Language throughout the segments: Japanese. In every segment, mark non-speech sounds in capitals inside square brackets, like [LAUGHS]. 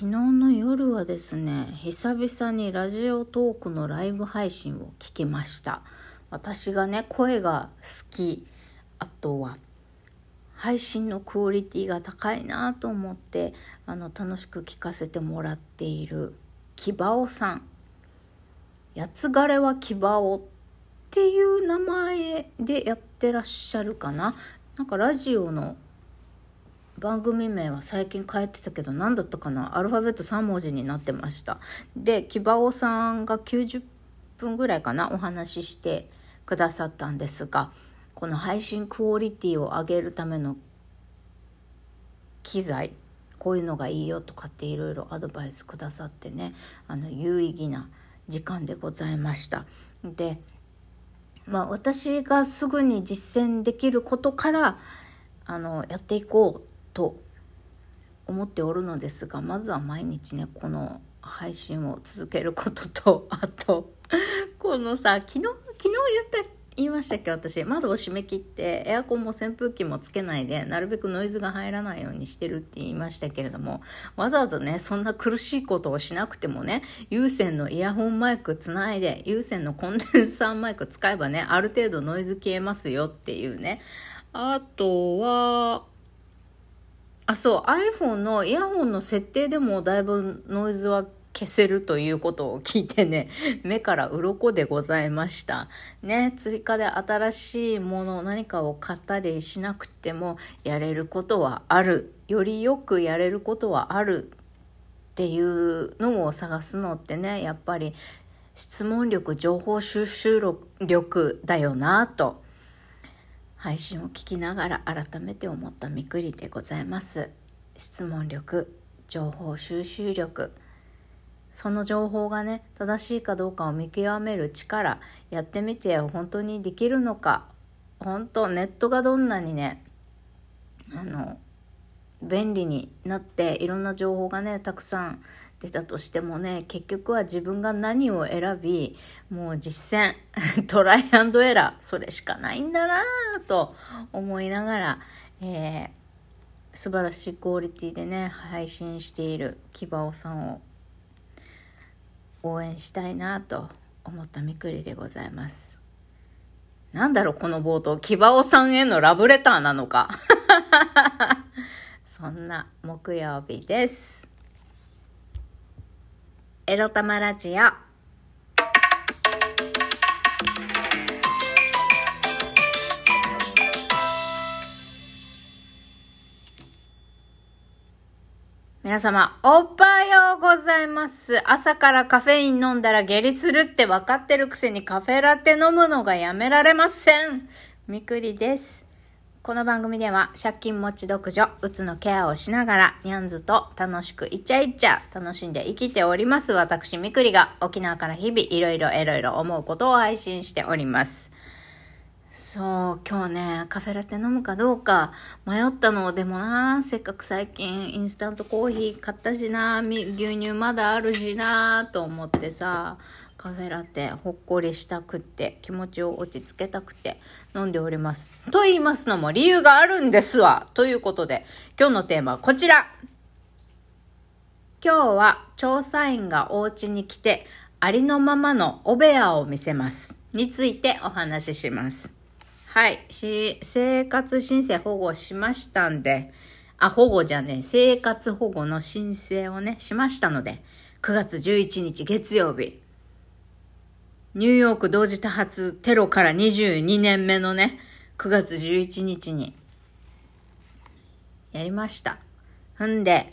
昨日の夜はですね久々にラジオトークのライブ配信を聞きました。私がね声が好き。あとは配信のクオリティが高いなと思ってあの楽しく聞かせてもらっているキバオさん。八つ枯れはキバオっていう名前でやってらっしゃるかな。なんかラジオの番組名は最近変えてたけど何だったかな？アルファベット3文字になってました。でキバオさんが90分ぐらいかな？お話ししてくださったんですがこの配信クオリティを上げるための機材こういうのがいいよとかっていろいろアドバイスくださってねあの有意義な時間でございました。でまあ私がすぐに実践できることからあのやっていこうと思っておるのですがまずは毎日ねこの配信を続けることとあと [LAUGHS] このさ昨日昨日言った言いましたっけ私。窓を閉め切ってエアコンも扇風機もつけないでなるべくノイズが入らないようにしてるって言いましたけれどもわざわざねそんな苦しいことをしなくてもね有線のイヤホンマイクつないで有線のコンデンサーマイク使えばねある程度ノイズ消えますよっていうね。あとはあそう iPhone のイヤホンの設定でもだいぶノイズは消せるということを聞いてね、[LAUGHS] 目から鱗でございました。ね、追加で新しいもの、何かを買ったりしなくてもやれることはある。よりよくやれることはあるっていうのを探すのってね、やっぱり質問力、情報収集力だよなと。配信を聞きながら改めて思ったみくりでございます。質問力、情報収集力、その情報がね正しいかどうかを見極める力やってみて本当にできるのか本当ネットがどんなにねあの便利になっていろんな情報がねたくさん出たとしてもね結局は自分が何を選びもう実践 [LAUGHS] トライアンドエラーそれしかないんだなぁと思いながら、えー、素晴らしいクオリティでね配信しているキバオさんを応援したいなと思ったみくりでございます。なんだろう、この冒頭、キバオさんへのラブレターなのか。[LAUGHS] そんな木曜日です。エロ玉ラジオ。皆様、おはようございます。朝からカフェイン飲んだら下痢するって分かってるくせにカフェラテ飲むのがやめられません。みくりです。この番組では借金持ち独女、うつのケアをしながら、ニャンズと楽しくイチャイチャ楽しんで生きております私みくりが沖縄から日々いろいろいろいろ思うことを配信しております。そう、今日ね、カフェラテ飲むかどうか迷ったの。でもな、せっかく最近インスタントコーヒー買ったしな、牛乳まだあるしな、と思ってさ、カフェラテほっこりしたくって気持ちを落ち着けたくて飲んでおります。と言いますのも理由があるんですわ。ということで、今日のテーマはこちら。今日は調査員がお家に来てありのままのお部屋を見せます。についてお話しします。はい。し、生活申請保護しましたんで、あ、保護じゃね生活保護の申請をね、しましたので、9月11日月曜日、ニューヨーク同時多発テロから22年目のね、9月11日に、やりました。んで、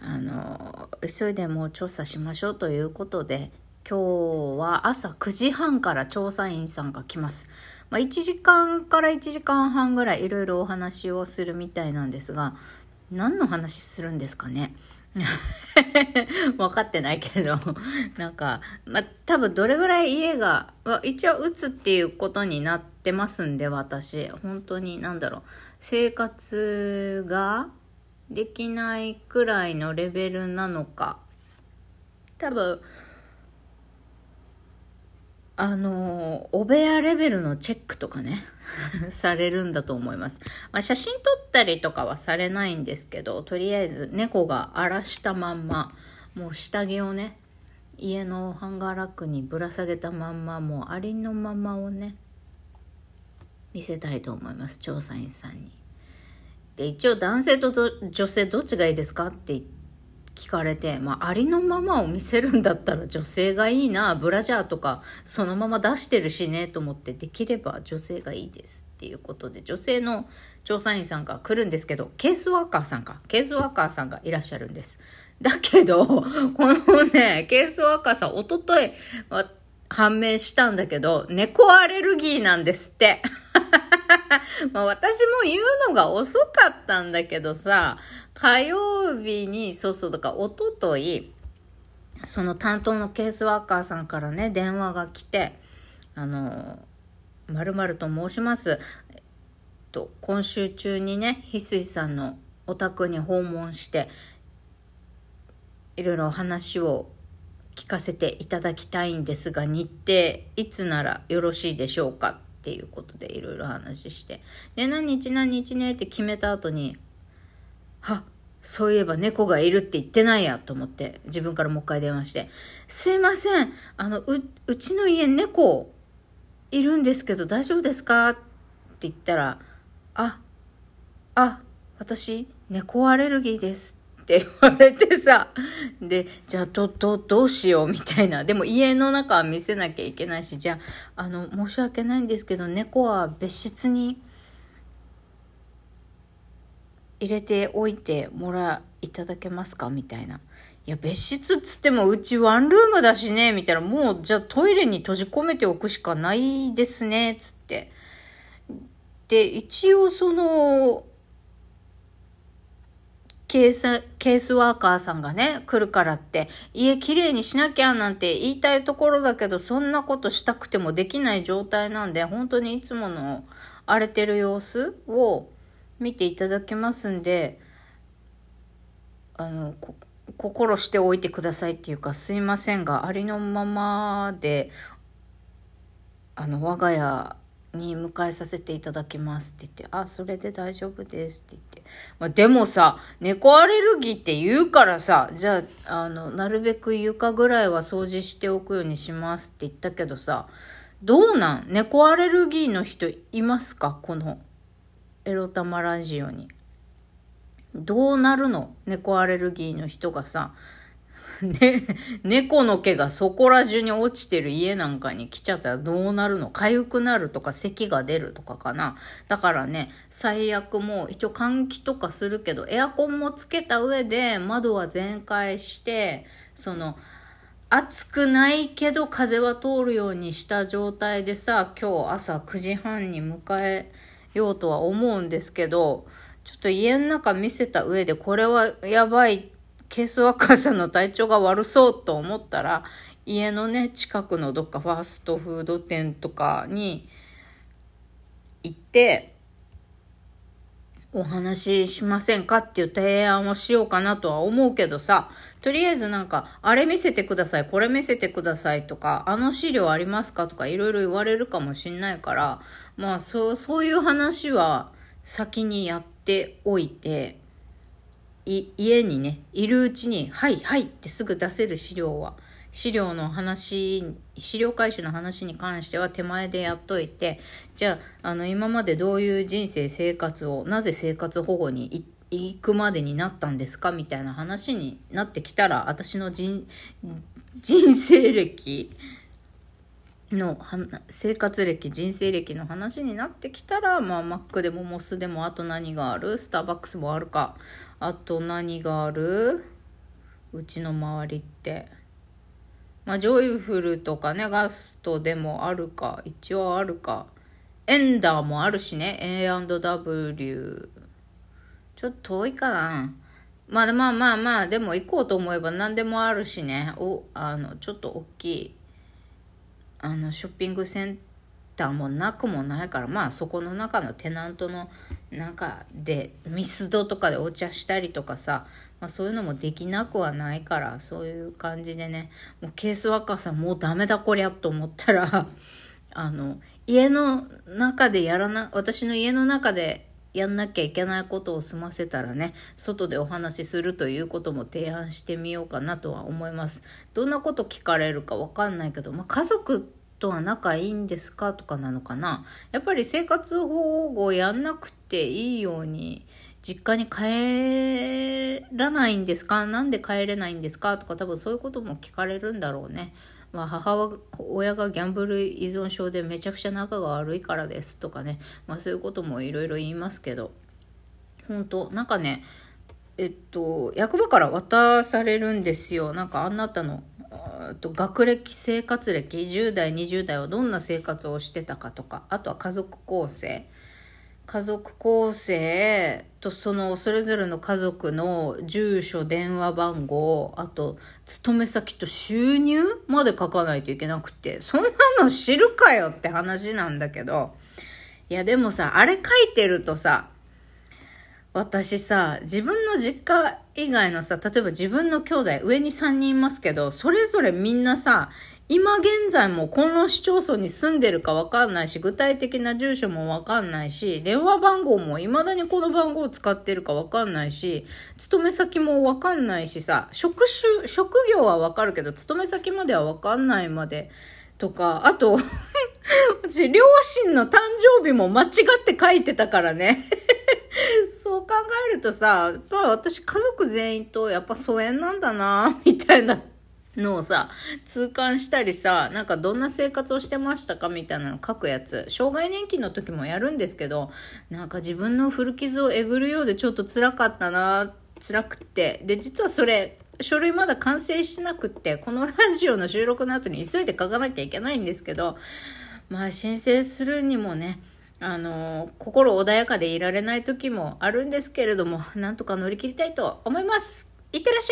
あの、急いでもう調査しましょうということで、今日は朝9時半から調査員さんが来ます。まあ、1時間から1時間半ぐらいいろいろお話をするみたいなんですが、何の話するんですかね [LAUGHS] 分かってないけど、[LAUGHS] なんか、まあ、多分どれぐらい家が、一応打つっていうことになってますんで、私。本当に、なんだろう、生活ができないくらいのレベルなのか。多分、あの、お部屋レベルのチェックとかね、[LAUGHS] されるんだと思います。まあ、写真撮ったりとかはされないんですけど、とりあえず猫が荒らしたまんま、もう下着をね、家のハンガーラックにぶら下げたまんま、もうありのままをね、見せたいと思います、調査員さんに。で、一応男性と女性どっちがいいですかって言って、聞かれて、まあ、ありのままを見せるんだったら女性がいいな、ブラジャーとかそのまま出してるしね、と思ってできれば女性がいいですっていうことで、女性の調査員さんが来るんですけど、ケースワーカーさんか、ケースワーカーさんがいらっしゃるんです。だけど、[LAUGHS] このね、ケースワーカーさん、おととい、判明したんだけど、猫アレルギーなんですって。[LAUGHS] まあ私も言うのが遅かったんだけどさ、火曜日に、そうそう、だからおととい、その担当のケースワーカーさんからね、電話が来て、あの、まると申します。えっと、今週中にね、翡翠さんのお宅に訪問して、いろいろお話を聞かせていただきたいんですが、日程いつならよろしいでしょうか？っていうことでいろいろ話して。で、何日何日ね？って決めた後に、はそういえば猫がいるって言ってないやと思って自分からもう一回電話して、すいません、あの、う、うちの家猫いるんですけど大丈夫ですかって言ったら、あ、あ、私猫アレルギーですって言われてさ、で、じゃあど、ど、どうしようみたいな。でも家の中は見せなきゃいけないし、じゃあ、あの、申し訳ないんですけど猫は別室に入れておいてもらいただけますか？みたいな。いや、別室っつってもうちワンルームだしね、みたいな。もう、じゃあトイレに閉じ込めておくしかないですね、つって。で、一応その、ケース、ケースワーカーさんがね、来るからって、家きれいにしなきゃなんて言いたいところだけど、そんなことしたくてもできない状態なんで、本当にいつもの荒れてる様子を、見ていただけますんで、あの、心しておいてくださいっていうか、すいませんが、ありのままで、あの、我が家に迎えさせていただきますって言って、あ、それで大丈夫ですって言って。まあ、でもさ、猫アレルギーって言うからさ、じゃあ、あの、なるべく床ぐらいは掃除しておくようにしますって言ったけどさ、どうなん？猫アレルギーの人いますか？このエロ玉ラジオに。どうなるの？猫アレルギーの人がさ、[LAUGHS] ね、猫の毛がそこら中に落ちてる家なんかに来ちゃったらどうなるの？痒くなるとか咳が出るとかかな。だからね、最悪もう一応換気とかするけど、エアコンもつけた上で窓は全開して、その、暑くないけど風は通るようにした状態でさ、今日朝9時半に迎え、ようとは思うんですけど、ちょっと家の中見せた上でこれはやばい、ケースワーカーさんの体調が悪そうと思ったら、家のね、近くのどっかファーストフード店とかに行って、お話ししませんかっていう提案をしようかなとは思うけどさ、とりあえずなんか、あれ見せてください、これ見せてくださいとか、あの資料ありますかとかいろいろ言われるかもしんないから、まあそう、そういう話は先にやっておいて、い、家にね、いるうちに、はいはいってすぐ出せる資料は、資料の話、資料回収の話に関しては手前でやっといて、じゃあ、あの、今までどういう人生、生活を、なぜ生活保護に行くまでになったんですかみたいな話になってきたら、私の人、人生歴の生活歴、人生歴の話になってきたら、まあ、マックでもモスでも、あと何がある？スターバックスもあるか。あと何がある？うちの周りって。まあ、ジョイフルとかね、ガストでもあるか。一応あるか。エンダーもあるしね。A&W。ちょっと遠いかな。まあまあまあまあ、でも行こうと思えば何でもあるしね。お、あの、ちょっと大きい、あの、ショッピングセンタたもなくもないからまあそこの中のテナントの中でミスドとかでお茶したりとかさ、まあ、そういうのもできなくはないからそういう感じでねもうケースワーカーさんもうダメだこりゃと思ったらあの家の中でやらな私の家の中でやんなきゃいけないことを済ませたらね、外でお話しするということも提案してみようかなとは思います。どんなこと聞かれるかわかんないけど、まあ、家族とは仲いいんですかとかなのかな。やっぱり生活保護をやんなくていいように、実家に帰らないんですか？なんで帰れないんですか？とか多分そういうことも聞かれるんだろうね。まあ、母親がギャンブル依存症でめちゃくちゃ仲が悪いからですとかね、まあ、そういうこともいろいろ言いますけど。本当なんかねえっと役場から渡されるんですよ。なんかあなたのと学歴生活歴10代20代はどんな生活をしてたかとか。あとは家族構成。家族構成とそのそれぞれの家族の住所、電話番号、あと勤め先と収入まで書かないといけなくて、そんなの知るかよって話なんだけど、いやでもさ、あれ書いてるとさ、私さ、自分の実家以外のさ、例えば自分の兄弟、上に3人いますけど、それぞれみんなさ、今現在もこの市町村に住んでるかわかんないし、具体的な住所もわかんないし、電話番号も未だにこの番号を使ってるかわかんないし、勤め先もわかんないしさ、職種、職業はわかるけど、勤め先まではわかんないまで、とか、あと [LAUGHS] 私、両親の誕生日も間違って書いてたからね。[LAUGHS] そう考えるとさ、やっぱ私家族全員とやっぱ疎遠なんだな、みたいな。のをさ、痛感したりさ、なんかどんな生活をしてましたかみたいなの書くやつ。障害年金の時もやるんですけど、なんか自分の古傷をえぐるようでちょっと辛かったな、辛くって。で、実はそれ、書類まだ完成してなくって、このラジオの収録の後に急いで書かなきゃいけないんですけど、まあ申請するにもね、あの、心穏やかでいられない時もあるんですけれども、なんとか乗り切りたいと思います。いってらっしゃい